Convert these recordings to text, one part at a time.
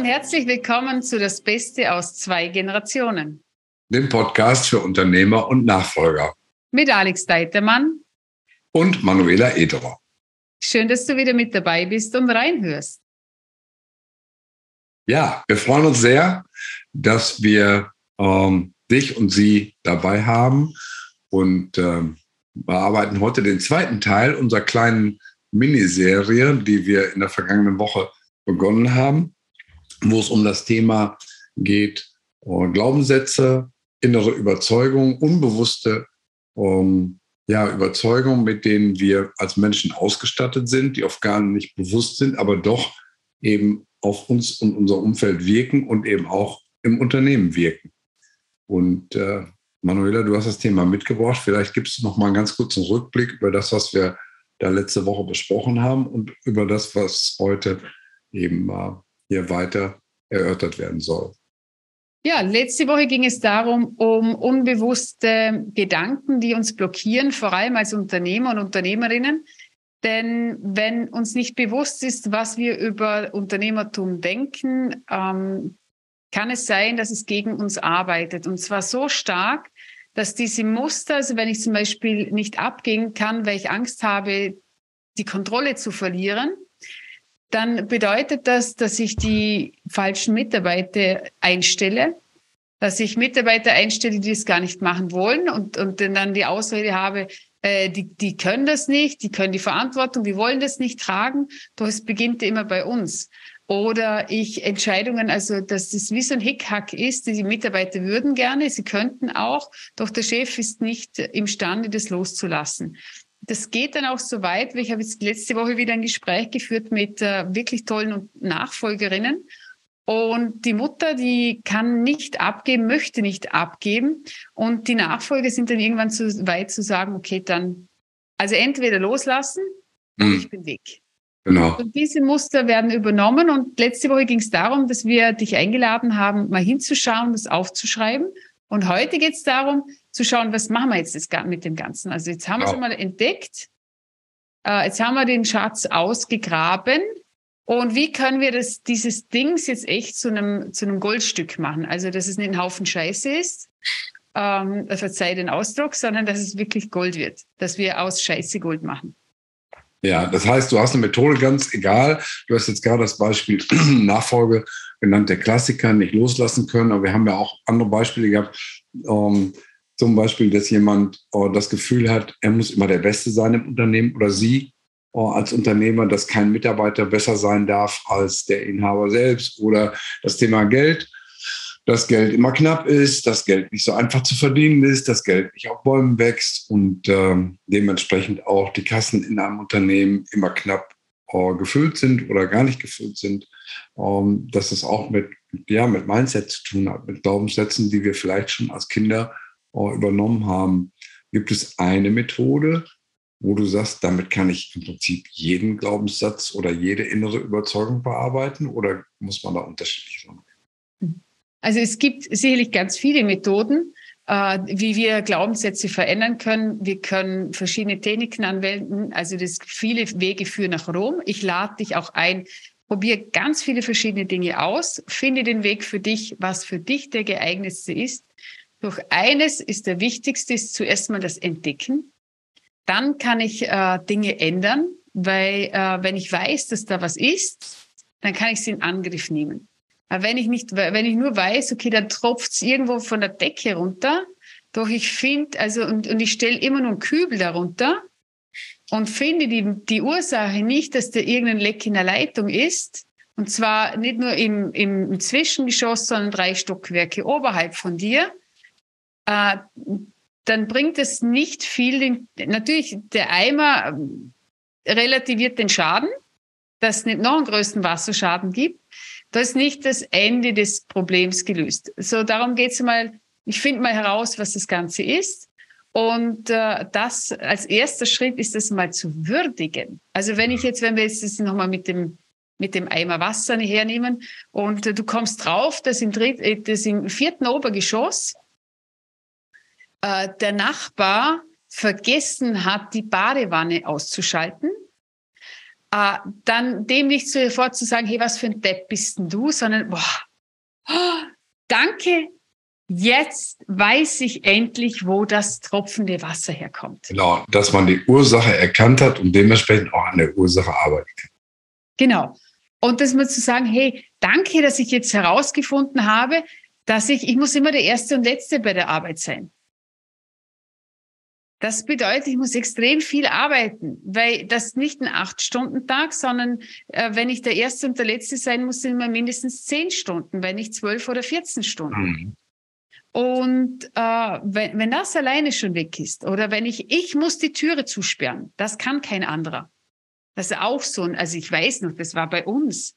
und herzlich willkommen zu Das Beste aus zwei Generationen. Dem Podcast für Unternehmer und Nachfolger. Mit Alex Deitermann. Und Manuela Ederer. Schön, dass du wieder mit dabei bist und reinhörst. Ja, wir freuen uns sehr, dass wir ähm, dich und sie dabei haben und ähm, bearbeiten heute den zweiten Teil unserer kleinen Miniserie, die wir in der vergangenen Woche begonnen haben, wo es um das Thema geht, äh, Glaubenssätze, innere Überzeugung, unbewusste ähm, ja, Überzeugungen, mit denen wir als Menschen ausgestattet sind, die oft gar nicht bewusst sind, aber doch eben auf uns und unser Umfeld wirken und eben auch im Unternehmen wirken. Und äh, Manuela, du hast das Thema mitgebracht. Vielleicht gibst du noch mal einen ganz kurzen Rückblick über das, was wir da letzte Woche besprochen haben und über das, was heute eben äh, hier weiter erörtert werden soll. Ja, letzte Woche ging es darum, um unbewusste Gedanken, die uns blockieren, vor allem als Unternehmer und Unternehmerinnen. Denn wenn uns nicht bewusst ist, was wir über Unternehmertum denken, ähm, kann es sein, dass es gegen uns arbeitet. Und zwar so stark, dass diese Muster, also wenn ich zum Beispiel nicht abgehen kann, weil ich Angst habe, die Kontrolle zu verlieren, dann bedeutet das, dass ich die falschen Mitarbeiter einstelle, dass ich Mitarbeiter einstelle, die es gar nicht machen wollen und, und dann die Ausrede habe, äh, die, die können das nicht, die können die Verantwortung, die wollen das nicht tragen. Doch es beginnt immer bei uns. Oder ich Entscheidungen, also dass das wie so ein Hickhack ist, die Mitarbeiter würden gerne, sie könnten auch, doch der Chef ist nicht imstande, das loszulassen. Das geht dann auch so weit, weil ich habe jetzt letzte Woche wieder ein Gespräch geführt mit äh, wirklich tollen Nachfolgerinnen. Und die Mutter, die kann nicht abgeben, möchte nicht abgeben. Und die Nachfolger sind dann irgendwann zu weit zu sagen, okay, dann, also entweder loslassen, mhm. ich bin weg. Genau. Und diese Muster werden übernommen. Und letzte Woche ging es darum, dass wir dich eingeladen haben, mal hinzuschauen, das aufzuschreiben. Und heute geht es darum, zu schauen, was machen wir jetzt mit dem Ganzen. Also jetzt haben wir es mal entdeckt. Äh, jetzt haben wir den Schatz ausgegraben. Und wie können wir das, dieses Dings jetzt echt zu einem, zu einem Goldstück machen? Also, dass es nicht ein Haufen Scheiße ist, ähm, verzeih den Ausdruck, sondern dass es wirklich Gold wird. Dass wir aus Scheiße Gold machen. Ja, das heißt, du hast eine Methode ganz egal. Du hast jetzt gerade das Beispiel Nachfolge genannt, der Klassiker nicht loslassen können. Aber wir haben ja auch andere Beispiele gehabt. Ähm, zum Beispiel, dass jemand äh, das Gefühl hat, er muss immer der Beste sein im Unternehmen oder sie äh, als Unternehmer, dass kein Mitarbeiter besser sein darf als der Inhaber selbst oder das Thema Geld dass Geld immer knapp ist, dass Geld nicht so einfach zu verdienen ist, dass Geld nicht auf Bäumen wächst und ähm, dementsprechend auch die Kassen in einem Unternehmen immer knapp äh, gefüllt sind oder gar nicht gefüllt sind. Ähm, dass es auch mit, ja, mit Mindset zu tun hat, mit Glaubenssätzen, die wir vielleicht schon als Kinder äh, übernommen haben. Gibt es eine Methode, wo du sagst, damit kann ich im Prinzip jeden Glaubenssatz oder jede innere Überzeugung bearbeiten oder muss man da unterschiedlich sein? Also es gibt sicherlich ganz viele Methoden, äh, wie wir Glaubenssätze verändern können. Wir können verschiedene Techniken anwenden. Also das viele Wege führen nach Rom. Ich lade dich auch ein. Probier ganz viele verschiedene Dinge aus. Finde den Weg für dich, was für dich der geeignetste ist. Doch eines ist der wichtigste, ist zuerst mal das Entdecken. Dann kann ich äh, Dinge ändern, weil äh, wenn ich weiß, dass da was ist, dann kann ich sie in Angriff nehmen. Aber wenn ich nicht, wenn ich nur weiß, okay, da tropft's irgendwo von der Decke runter, doch ich finde, also, und, und ich stelle immer nur einen Kübel darunter und finde die, die Ursache nicht, dass da irgendein Leck in der Leitung ist. Und zwar nicht nur im, im, im Zwischengeschoss, sondern drei Stockwerke oberhalb von dir. Äh, dann bringt es nicht viel. Den, natürlich, der Eimer relativiert den Schaden, dass es nicht noch einen größten Wasserschaden gibt. Da ist nicht das Ende des Problems gelöst. So, darum geht es mal, ich finde mal heraus, was das Ganze ist. Und äh, das als erster Schritt ist das mal zu würdigen. Also wenn ich jetzt, wenn wir jetzt das nochmal mit dem mit dem Eimer Wasser hernehmen und äh, du kommst drauf, dass im, dritt, äh, dass im vierten Obergeschoss äh, der Nachbar vergessen hat, die Badewanne auszuschalten äh, dann dem nicht sofort zu sagen, hey, was für ein Depp bist denn du, sondern, boah, oh, danke, jetzt weiß ich endlich, wo das tropfende Wasser herkommt. Genau, dass man die Ursache erkannt hat und dementsprechend auch an der Ursache arbeiten kann. Genau. Und das mal zu sagen, hey, danke, dass ich jetzt herausgefunden habe, dass ich, ich muss immer der Erste und Letzte bei der Arbeit sein. Das bedeutet, ich muss extrem viel arbeiten, weil das nicht ein Acht-Stunden-Tag, sondern äh, wenn ich der Erste und der Letzte sein muss, sind immer mindestens zehn Stunden, wenn nicht zwölf oder vierzehn Stunden. Mhm. Und äh, wenn, wenn das alleine schon weg ist, oder wenn ich, ich muss die Türe zusperren, das kann kein anderer. Das ist auch so, also ich weiß noch, das war bei uns.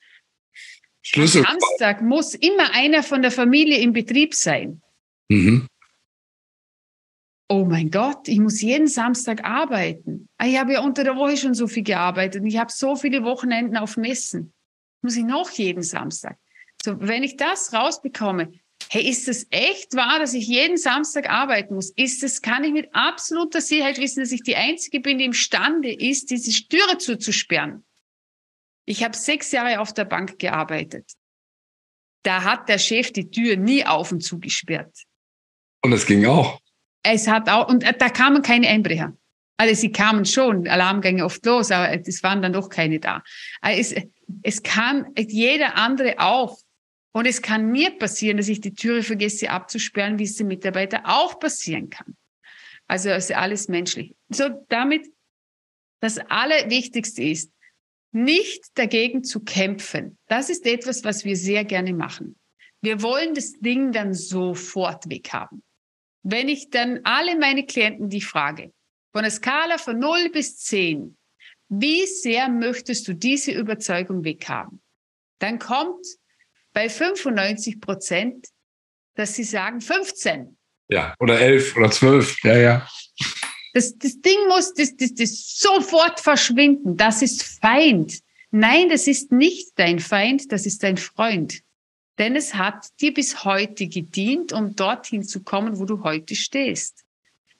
Schlüssel. Am Samstag muss immer einer von der Familie im Betrieb sein. Mhm oh mein Gott, ich muss jeden Samstag arbeiten. Ah, ich habe ja unter der Woche schon so viel gearbeitet und ich habe so viele Wochenenden auf Messen. Muss ich noch jeden Samstag. So, wenn ich das rausbekomme, hey, ist das echt wahr, dass ich jeden Samstag arbeiten muss? Ist das, kann ich mit absoluter Sicherheit wissen, dass ich die Einzige bin, die imstande ist, diese Türe zuzusperren? Ich habe sechs Jahre auf der Bank gearbeitet. Da hat der Chef die Tür nie auf und zugesperrt. Und es ging auch es hat auch, und da kamen keine Einbrecher. Also sie kamen schon, Alarmgänge oft los, aber es waren dann doch keine da. Also es, es kann jeder andere auch. Und es kann mir passieren, dass ich die Türe vergesse abzusperren, wie es dem Mitarbeiter auch passieren kann. Also es ist alles menschlich. So damit, das Allerwichtigste ist, nicht dagegen zu kämpfen. Das ist etwas, was wir sehr gerne machen. Wir wollen das Ding dann sofort weghaben. Wenn ich dann alle meine Klienten die frage, von der Skala von 0 bis 10, wie sehr möchtest du diese Überzeugung weghaben? Dann kommt bei 95 Prozent, dass sie sagen 15. Ja, oder 11 oder 12. Ja, ja. Das, das Ding muss das, das, das sofort verschwinden. Das ist Feind. Nein, das ist nicht dein Feind, das ist dein Freund. Denn es hat dir bis heute gedient, um dorthin zu kommen, wo du heute stehst.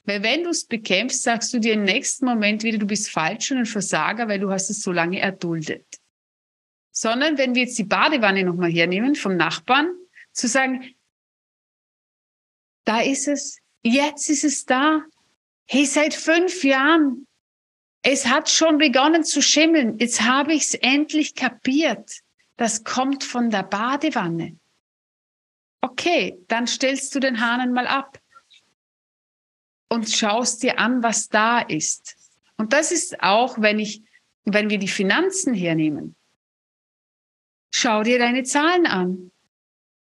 Weil wenn du es bekämpfst, sagst du dir im nächsten Moment wieder, du bist falsch und ein Versager, weil du hast es so lange erduldet. Sondern wenn wir jetzt die Badewanne nochmal hernehmen vom Nachbarn, zu sagen, da ist es, jetzt ist es da. Hey, seit fünf Jahren, es hat schon begonnen zu schimmeln. Jetzt habe ich es endlich kapiert das kommt von der Badewanne. Okay, dann stellst du den Hahn mal ab und schaust dir an, was da ist. Und das ist auch, wenn ich, wenn wir die Finanzen hernehmen. Schau dir deine Zahlen an.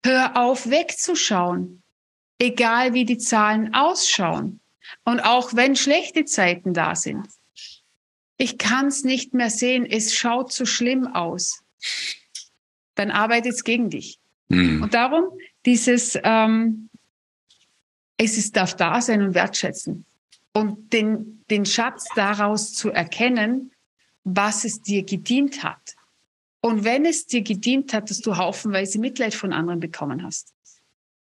Hör auf wegzuschauen. Egal wie die Zahlen ausschauen. Und auch wenn schlechte Zeiten da sind. Ich kann es nicht mehr sehen. Es schaut so schlimm aus dann arbeitet es gegen dich. Mhm. Und darum dieses, ähm, es ist, darf da sein und wertschätzen. Und den, den Schatz daraus zu erkennen, was es dir gedient hat. Und wenn es dir gedient hat, dass du haufenweise Mitleid von anderen bekommen hast,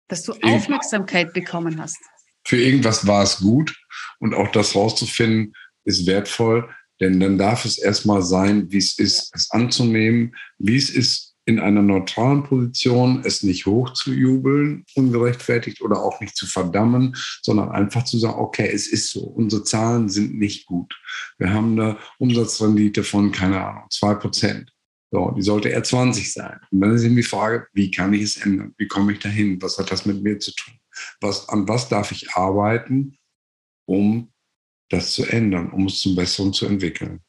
dass du Aufmerksamkeit bekommen hast. Für irgendwas war es gut und auch das rauszufinden ist wertvoll, denn dann darf es erstmal sein, wie es ist, es anzunehmen, wie es ist, in einer neutralen Position, es nicht hochzujubeln, ungerechtfertigt oder auch nicht zu verdammen, sondern einfach zu sagen, okay, es ist so, unsere Zahlen sind nicht gut. Wir haben eine Umsatzrendite von, keine Ahnung, zwei Prozent. So, die sollte eher 20 sein. Und dann ist eben die Frage, wie kann ich es ändern? Wie komme ich dahin? Was hat das mit mir zu tun? Was, an was darf ich arbeiten, um das zu ändern, um es zum Besseren zu entwickeln?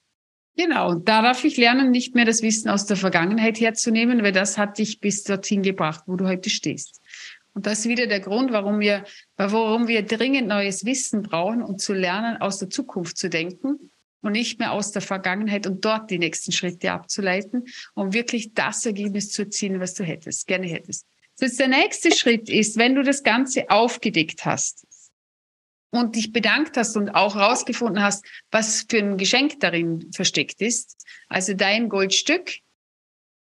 Genau, da darf ich lernen, nicht mehr das Wissen aus der Vergangenheit herzunehmen, weil das hat dich bis dorthin gebracht, wo du heute stehst. Und das ist wieder der Grund, warum wir, warum wir dringend neues Wissen brauchen, um zu lernen, aus der Zukunft zu denken und nicht mehr aus der Vergangenheit und dort die nächsten Schritte abzuleiten, um wirklich das Ergebnis zu erzielen, was du hättest, gerne hättest. So jetzt der nächste Schritt ist, wenn du das Ganze aufgedeckt hast, und dich bedankt hast und auch herausgefunden hast, was für ein Geschenk darin versteckt ist, also dein Goldstück,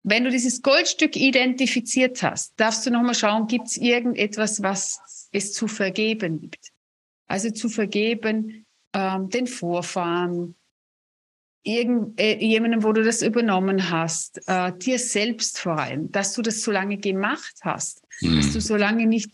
wenn du dieses Goldstück identifiziert hast, darfst du nochmal schauen, gibt es irgendetwas, was es zu vergeben gibt. Also zu vergeben ähm, den Vorfahren, irgend, äh, jemandem, wo du das übernommen hast, äh, dir selbst vor allem, dass du das so lange gemacht hast, mhm. dass du so lange nicht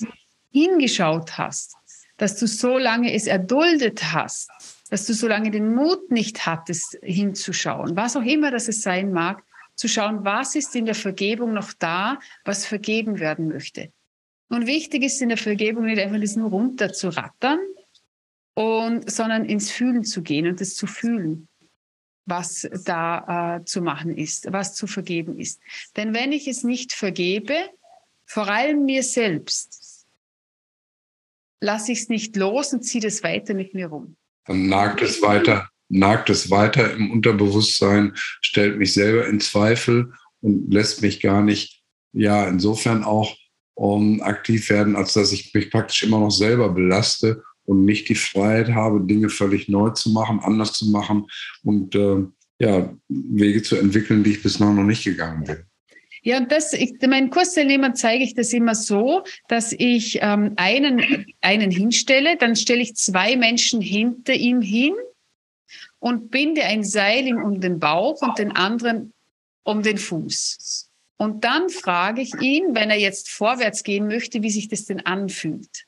hingeschaut hast, dass du so lange es erduldet hast, dass du so lange den Mut nicht hattest, hinzuschauen, was auch immer das es sein mag, zu schauen, was ist in der Vergebung noch da, was vergeben werden möchte. Und wichtig ist in der Vergebung nicht einfach das nur runter zu rattern, und, sondern ins Fühlen zu gehen und es zu fühlen, was da äh, zu machen ist, was zu vergeben ist. Denn wenn ich es nicht vergebe, vor allem mir selbst, lasse ich es nicht los und ziehe das weiter mit mir rum. Dann nagt es weiter, nagt es weiter im Unterbewusstsein, stellt mich selber in Zweifel und lässt mich gar nicht, ja, insofern auch um, aktiv werden, als dass ich mich praktisch immer noch selber belaste und nicht die Freiheit habe, Dinge völlig neu zu machen, anders zu machen und äh, ja, Wege zu entwickeln, die ich bislang noch nicht gegangen bin. Ja, und das, ich, meinen Kursteilnehmern zeige ich das immer so, dass ich ähm, einen, einen hinstelle, dann stelle ich zwei Menschen hinter ihm hin und binde ein Seil ihm um den Bauch und den anderen um den Fuß. Und dann frage ich ihn, wenn er jetzt vorwärts gehen möchte, wie sich das denn anfühlt.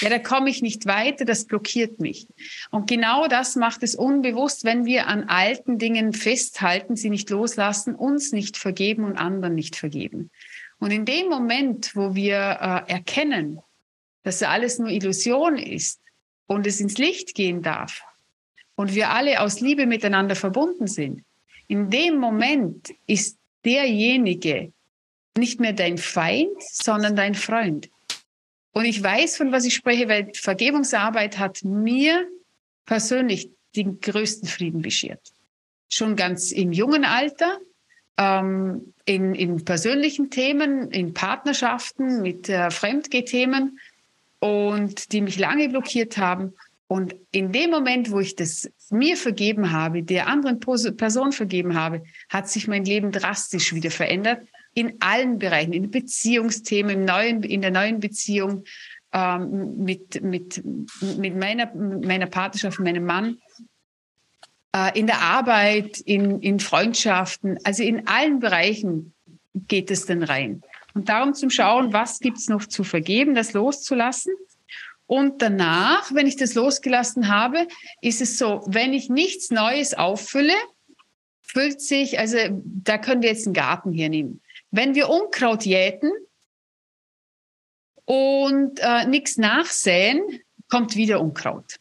Ja, da komme ich nicht weiter, das blockiert mich. Und genau das macht es unbewusst, wenn wir an alten Dingen festhalten, sie nicht loslassen, uns nicht vergeben und anderen nicht vergeben. Und in dem Moment, wo wir äh, erkennen, dass alles nur Illusion ist und es ins Licht gehen darf und wir alle aus Liebe miteinander verbunden sind, in dem Moment ist derjenige nicht mehr dein Feind, sondern dein Freund. Und ich weiß, von was ich spreche, weil Vergebungsarbeit hat mir persönlich den größten Frieden beschert. Schon ganz im jungen Alter, ähm, in, in persönlichen Themen, in Partnerschaften mit äh, Fremdgeh-Themen und die mich lange blockiert haben. Und in dem Moment, wo ich das mir vergeben habe, der anderen Person vergeben habe, hat sich mein Leben drastisch wieder verändert, in allen Bereichen, in Beziehungsthemen, im neuen, in der neuen Beziehung ähm, mit, mit, mit meiner, meiner Partnerschaft, meinem Mann, äh, in der Arbeit, in, in Freundschaften, also in allen Bereichen geht es dann rein. Und darum zum Schauen, was gibt es noch zu vergeben, das loszulassen. Und danach, wenn ich das losgelassen habe, ist es so, wenn ich nichts Neues auffülle, füllt sich, also da können wir jetzt einen Garten hier nehmen. Wenn wir Unkraut jäten und äh, nichts nachsäen, kommt wieder Unkraut.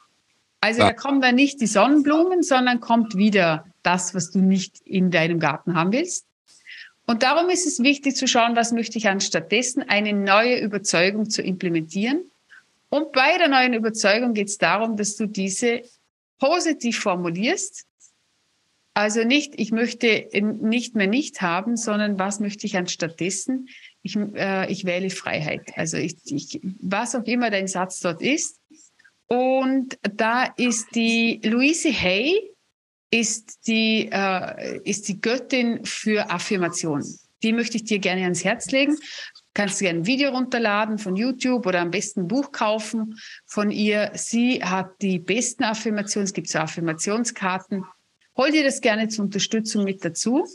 Also ja. da kommen dann nicht die Sonnenblumen, sondern kommt wieder das, was du nicht in deinem Garten haben willst. Und darum ist es wichtig zu schauen, was möchte ich anstattdessen, eine neue Überzeugung zu implementieren. Und bei der neuen Überzeugung geht es darum, dass du diese positiv formulierst also nicht, ich möchte nicht mehr nicht haben, sondern was möchte ich anstattdessen? Ich, äh, ich wähle Freiheit. Also ich, ich, was auch immer dein Satz dort ist. Und da ist die Louise Hay, ist die, äh, ist die Göttin für Affirmation. Die möchte ich dir gerne ans Herz legen. Kannst du gerne ein Video runterladen von YouTube oder am besten ein Buch kaufen von ihr. Sie hat die besten Affirmationen. Es gibt so Affirmationskarten hol dir das gerne zur Unterstützung mit dazu.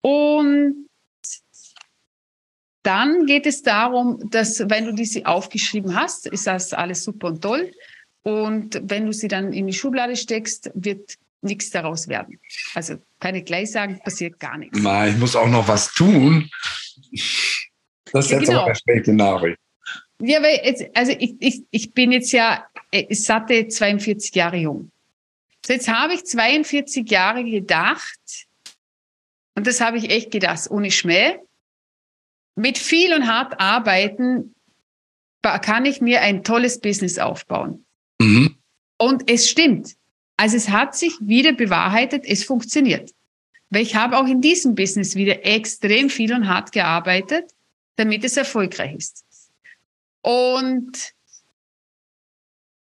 Und dann geht es darum, dass wenn du diese aufgeschrieben hast, ist das alles super und toll. Und wenn du sie dann in die Schublade steckst, wird nichts daraus werden. Also keine gleich sagen, passiert gar nichts. Nein, ich muss auch noch was tun. Das ist ja, jetzt genau. aber eine schlechte Nachricht. Ja, weil jetzt, also ich, ich, ich bin jetzt ja äh, satte 42 Jahre jung. So, jetzt habe ich 42 Jahre gedacht, und das habe ich echt gedacht, ohne Schmäh, mit viel und hart arbeiten kann ich mir ein tolles Business aufbauen. Mhm. Und es stimmt. Also es hat sich wieder bewahrheitet, es funktioniert. Weil ich habe auch in diesem Business wieder extrem viel und hart gearbeitet, damit es erfolgreich ist. Und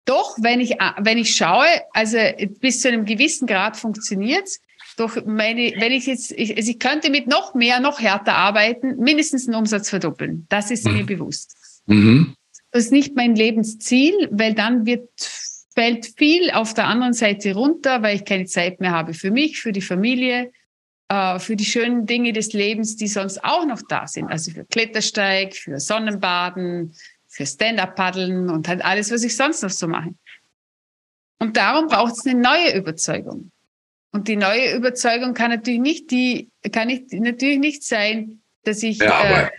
doch, wenn ich, wenn ich schaue, also bis zu einem gewissen Grad funktioniert Doch meine, wenn ich jetzt, ich, also ich könnte mit noch mehr, noch härter arbeiten, mindestens den Umsatz verdoppeln. Das ist mhm. mir bewusst. Mhm. Das ist nicht mein Lebensziel, weil dann wird fällt viel auf der anderen Seite runter, weil ich keine Zeit mehr habe für mich, für die Familie, äh, für die schönen Dinge des Lebens, die sonst auch noch da sind. Also für Klettersteig, für Sonnenbaden, für Stand-up-Paddeln und halt alles, was ich sonst noch so mache. Und darum braucht es eine neue Überzeugung. Und die neue Überzeugung kann natürlich nicht die, kann nicht, natürlich nicht sein, dass ich, äh,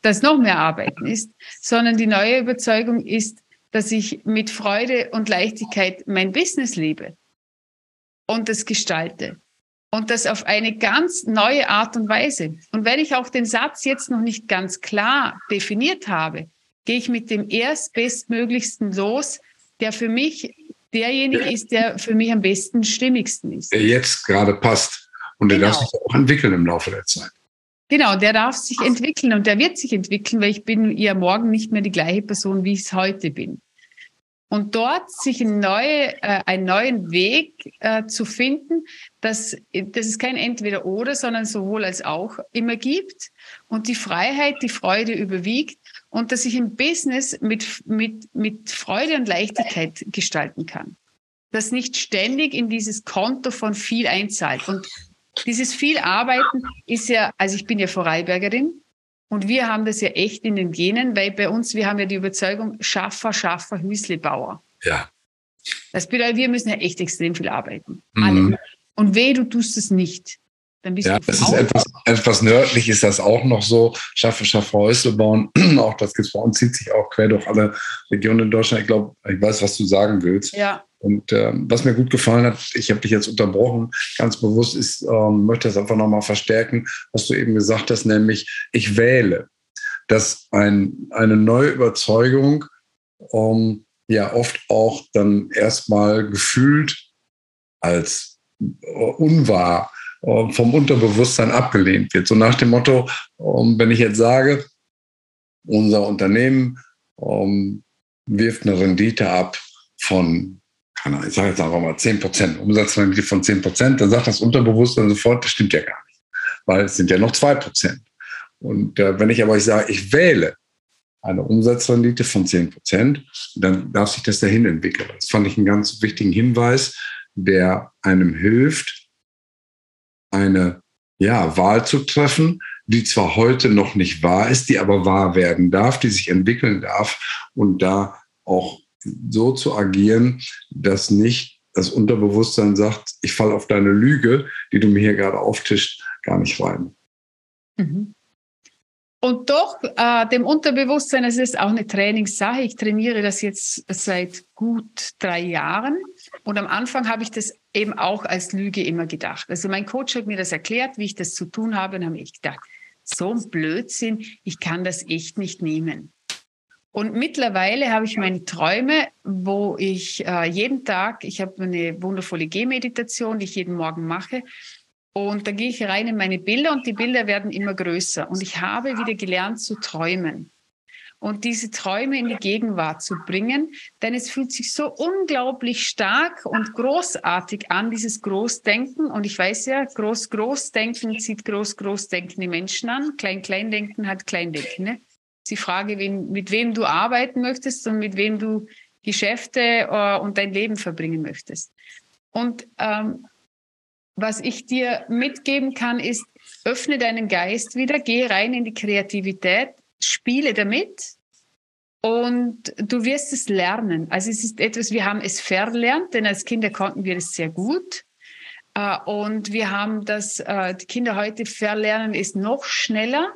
dass noch mehr Arbeiten ist, sondern die neue Überzeugung ist, dass ich mit Freude und Leichtigkeit mein Business liebe und das gestalte. Und das auf eine ganz neue Art und Weise. Und wenn ich auch den Satz jetzt noch nicht ganz klar definiert habe, gehe ich mit dem erstbestmöglichsten los, der für mich derjenige ist, der für mich am besten stimmigsten ist. Der jetzt gerade passt. Und der genau. darf sich auch entwickeln im Laufe der Zeit. Genau, der darf sich entwickeln und der wird sich entwickeln, weil ich bin ja morgen nicht mehr die gleiche Person, wie ich es heute bin. Und dort sich ein neue, äh, einen neuen Weg äh, zu finden, dass, dass es kein Entweder-Oder, sondern sowohl als auch immer gibt und die Freiheit, die Freude überwiegt und dass ich ein Business mit, mit, mit Freude und Leichtigkeit gestalten kann. Das nicht ständig in dieses Konto von viel einzahlt. Und dieses viel Arbeiten ist ja, also ich bin ja Vorarlbergerin und wir haben das ja echt in den Genen, weil bei uns, wir haben ja die Überzeugung, Schaffer, Schaffer, Hüslebauer. Ja. Das bedeutet, wir müssen ja echt extrem viel arbeiten. Mhm. Alle. Und weh, du tust es nicht. Dann bist ja, du das ist etwas, etwas nördlich ist das auch noch so. Schaffe, schaffe Häusle bauen. auch das gibt es bei uns, zieht sich auch quer durch alle Regionen in Deutschland. Ich glaube, ich weiß, was du sagen willst. Ja. Und ähm, was mir gut gefallen hat, ich habe dich jetzt unterbrochen, ganz bewusst ist, ähm, möchte das einfach nochmal verstärken, was du eben gesagt hast, nämlich ich wähle, dass ein, eine neue Überzeugung ähm, ja oft auch dann erstmal gefühlt als äh, unwahr äh, vom Unterbewusstsein abgelehnt wird. So nach dem Motto, ähm, wenn ich jetzt sage, unser Unternehmen ähm, wirft eine Rendite ab von keine Ahnung, ich sage jetzt einfach mal 10 Prozent, Umsatzrendite von 10 Prozent, dann sagt das Unterbewusstsein sofort, das stimmt ja gar nicht, weil es sind ja noch 2 Prozent. Und äh, wenn ich aber ich sage, ich wähle eine Umsatzrendite von 10 Prozent, dann darf sich das dahin entwickeln. Das fand ich einen ganz wichtigen Hinweis, der einem hilft, eine ja, Wahl zu treffen, die zwar heute noch nicht wahr ist, die aber wahr werden darf, die sich entwickeln darf und da auch so zu agieren, dass nicht das Unterbewusstsein sagt, ich falle auf deine Lüge, die du mir hier gerade auftischt, gar nicht rein. Mhm. Und doch, äh, dem Unterbewusstsein, es ist auch eine Trainingssache. Ich trainiere das jetzt seit gut drei Jahren. Und am Anfang habe ich das eben auch als Lüge immer gedacht. Also mein Coach hat mir das erklärt, wie ich das zu tun habe. Und habe ich gedacht, so ein Blödsinn, ich kann das echt nicht nehmen. Und mittlerweile habe ich meine Träume, wo ich äh, jeden Tag, ich habe eine wundervolle Gehmeditation, die ich jeden Morgen mache. Und da gehe ich rein in meine Bilder und die Bilder werden immer größer. Und ich habe wieder gelernt zu träumen und diese Träume in die Gegenwart zu bringen, denn es fühlt sich so unglaublich stark und großartig an, dieses Großdenken. Und ich weiß ja, Groß-Großdenken zieht Groß-Großdenken die Menschen an, Klein-Kleindenken hat Kleindenken. Ne? Die Frage, wen, mit wem du arbeiten möchtest und mit wem du Geschäfte äh, und dein Leben verbringen möchtest. Und ähm, was ich dir mitgeben kann, ist, öffne deinen Geist wieder, geh rein in die Kreativität, spiele damit und du wirst es lernen. Also es ist etwas, wir haben es verlernt, denn als Kinder konnten wir es sehr gut. Äh, und wir haben das, äh, die Kinder heute verlernen es noch schneller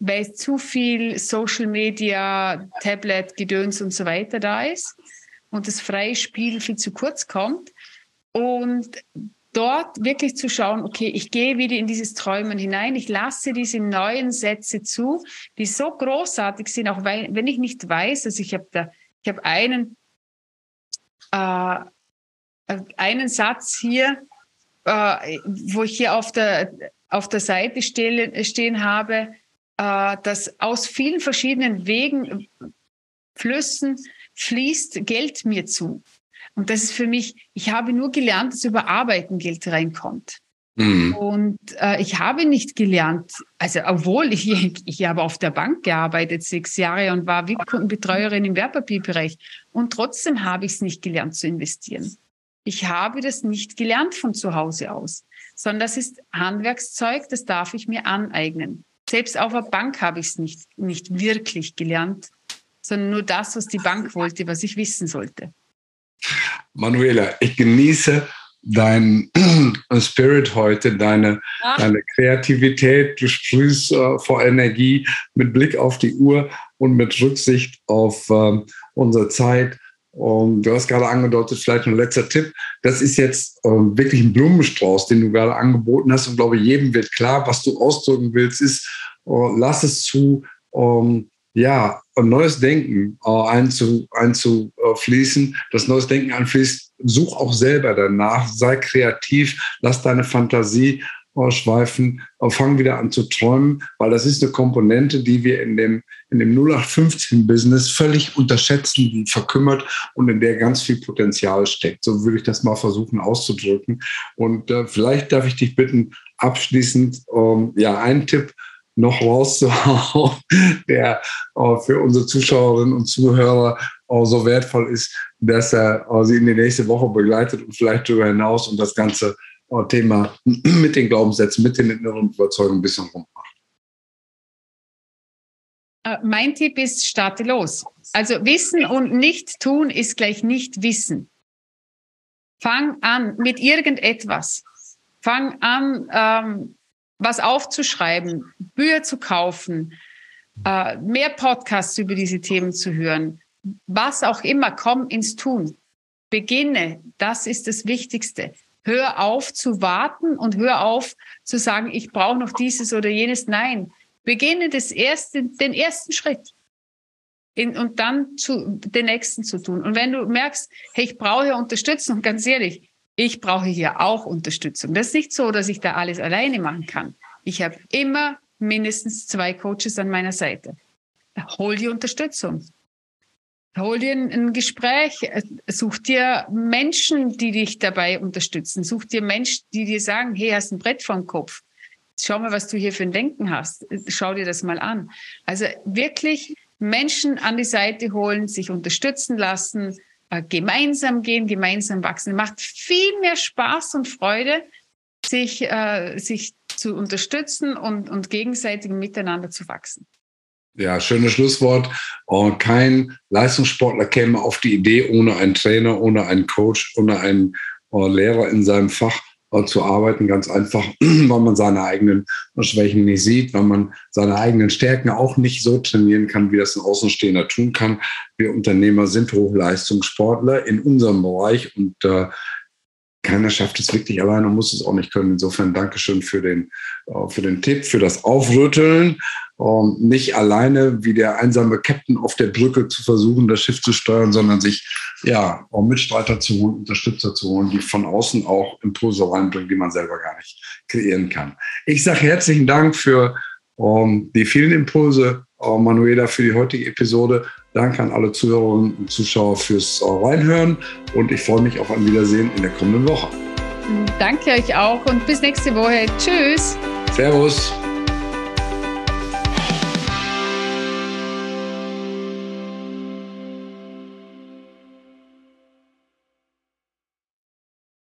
weil zu viel Social Media, Tablet, Gedöns und so weiter da ist und das freie Spiel viel zu kurz kommt. Und dort wirklich zu schauen, okay, ich gehe wieder in dieses Träumen hinein, ich lasse diese neuen Sätze zu, die so großartig sind, auch wenn ich nicht weiß, also ich habe da, ich habe einen, äh, einen Satz hier, äh, wo ich hier auf der, auf der Seite stehen, stehen habe, äh, dass aus vielen verschiedenen Wegen, Flüssen fließt Geld mir zu. Und das ist für mich, ich habe nur gelernt, dass über Arbeiten Geld reinkommt. Mhm. Und äh, ich habe nicht gelernt, also obwohl ich, ich habe auf der Bank gearbeitet sechs Jahre und war Kundenbetreuerin im Wertpapierbereich und trotzdem habe ich es nicht gelernt zu investieren. Ich habe das nicht gelernt von zu Hause aus, sondern das ist Handwerkszeug, das darf ich mir aneignen. Selbst auf der Bank habe ich es nicht, nicht wirklich gelernt, sondern nur das, was die Bank wollte, was ich wissen sollte. Manuela, ich genieße dein Spirit heute, deine, deine Kreativität. Du sprühst äh, vor Energie mit Blick auf die Uhr und mit Rücksicht auf äh, unsere Zeit. Und du hast gerade angedeutet, vielleicht ein letzter Tipp. Das ist jetzt äh, wirklich ein Blumenstrauß, den du gerade angeboten hast. Und glaube, jedem wird klar, was du ausdrücken willst, ist, äh, lass es zu, ähm, ja, ein neues Denken äh, einzu, einzufließen, das neues Denken einfließt, such auch selber danach, sei kreativ, lass deine Fantasie ausschweifen, äh, fang wieder an zu träumen, weil das ist eine Komponente, die wir in dem, in dem 0815-Business völlig unterschätzen, die verkümmert und in der ganz viel Potenzial steckt. So würde ich das mal versuchen auszudrücken. Und äh, vielleicht darf ich dich bitten, abschließend, ähm, ja, einen Tipp noch rauszuhauen, der äh, für unsere Zuschauerinnen und Zuhörer äh, so wertvoll ist, dass er äh, sie in die nächste Woche begleitet und vielleicht darüber hinaus und das ganze Thema mit den Glaubenssätzen, mit den inneren Überzeugungen ein bisschen rummacht. Mein Tipp ist, starte los. Also Wissen und nicht tun ist gleich nicht Wissen. Fang an mit irgendetwas. Fang an, ähm, was aufzuschreiben, Bücher zu kaufen, äh, mehr Podcasts über diese Themen zu hören, was auch immer, komm ins Tun. Beginne, das ist das Wichtigste. Hör auf zu warten und hör auf zu sagen, ich brauche noch dieses oder jenes. Nein, beginne das erste, den ersten Schritt. In, und dann zu, den nächsten zu tun. Und wenn du merkst, hey, ich brauche Unterstützung, ganz ehrlich, ich brauche hier auch Unterstützung. Das ist nicht so, dass ich da alles alleine machen kann. Ich habe immer mindestens zwei Coaches an meiner Seite. Hol die Unterstützung. Hol dir ein, Gespräch, such dir Menschen, die dich dabei unterstützen. Such dir Menschen, die dir sagen, hey, hast ein Brett vorm Kopf. Schau mal, was du hier für ein Denken hast. Schau dir das mal an. Also wirklich Menschen an die Seite holen, sich unterstützen lassen, äh, gemeinsam gehen, gemeinsam wachsen. Macht viel mehr Spaß und Freude, sich, äh, sich zu unterstützen und, und gegenseitig miteinander zu wachsen. Ja, schönes Schlusswort. Und kein Leistungssportler käme auf die Idee, ohne einen Trainer, ohne einen Coach, ohne einen äh, Lehrer in seinem Fach äh, zu arbeiten. Ganz einfach, weil man seine eigenen Schwächen nicht sieht, weil man seine eigenen Stärken auch nicht so trainieren kann, wie das ein Außenstehender tun kann. Wir Unternehmer sind Hochleistungssportler in unserem Bereich und äh, keiner schafft es wirklich alleine und muss es auch nicht können. Insofern Dankeschön für den, äh, für den Tipp, für das Aufrütteln. Ähm, nicht alleine wie der einsame Captain auf der Brücke zu versuchen, das Schiff zu steuern, sondern sich ja auch Mitstreiter zu holen, Unterstützer zu holen, die von außen auch Impulse reinbringen, die man selber gar nicht kreieren kann. Ich sage herzlichen Dank für ähm, die vielen Impulse, äh, Manuela, für die heutige Episode. Danke an alle Zuhörerinnen und Zuschauer fürs Reinhören und ich freue mich auf ein Wiedersehen in der kommenden Woche. Danke euch auch und bis nächste Woche. Tschüss. Servus.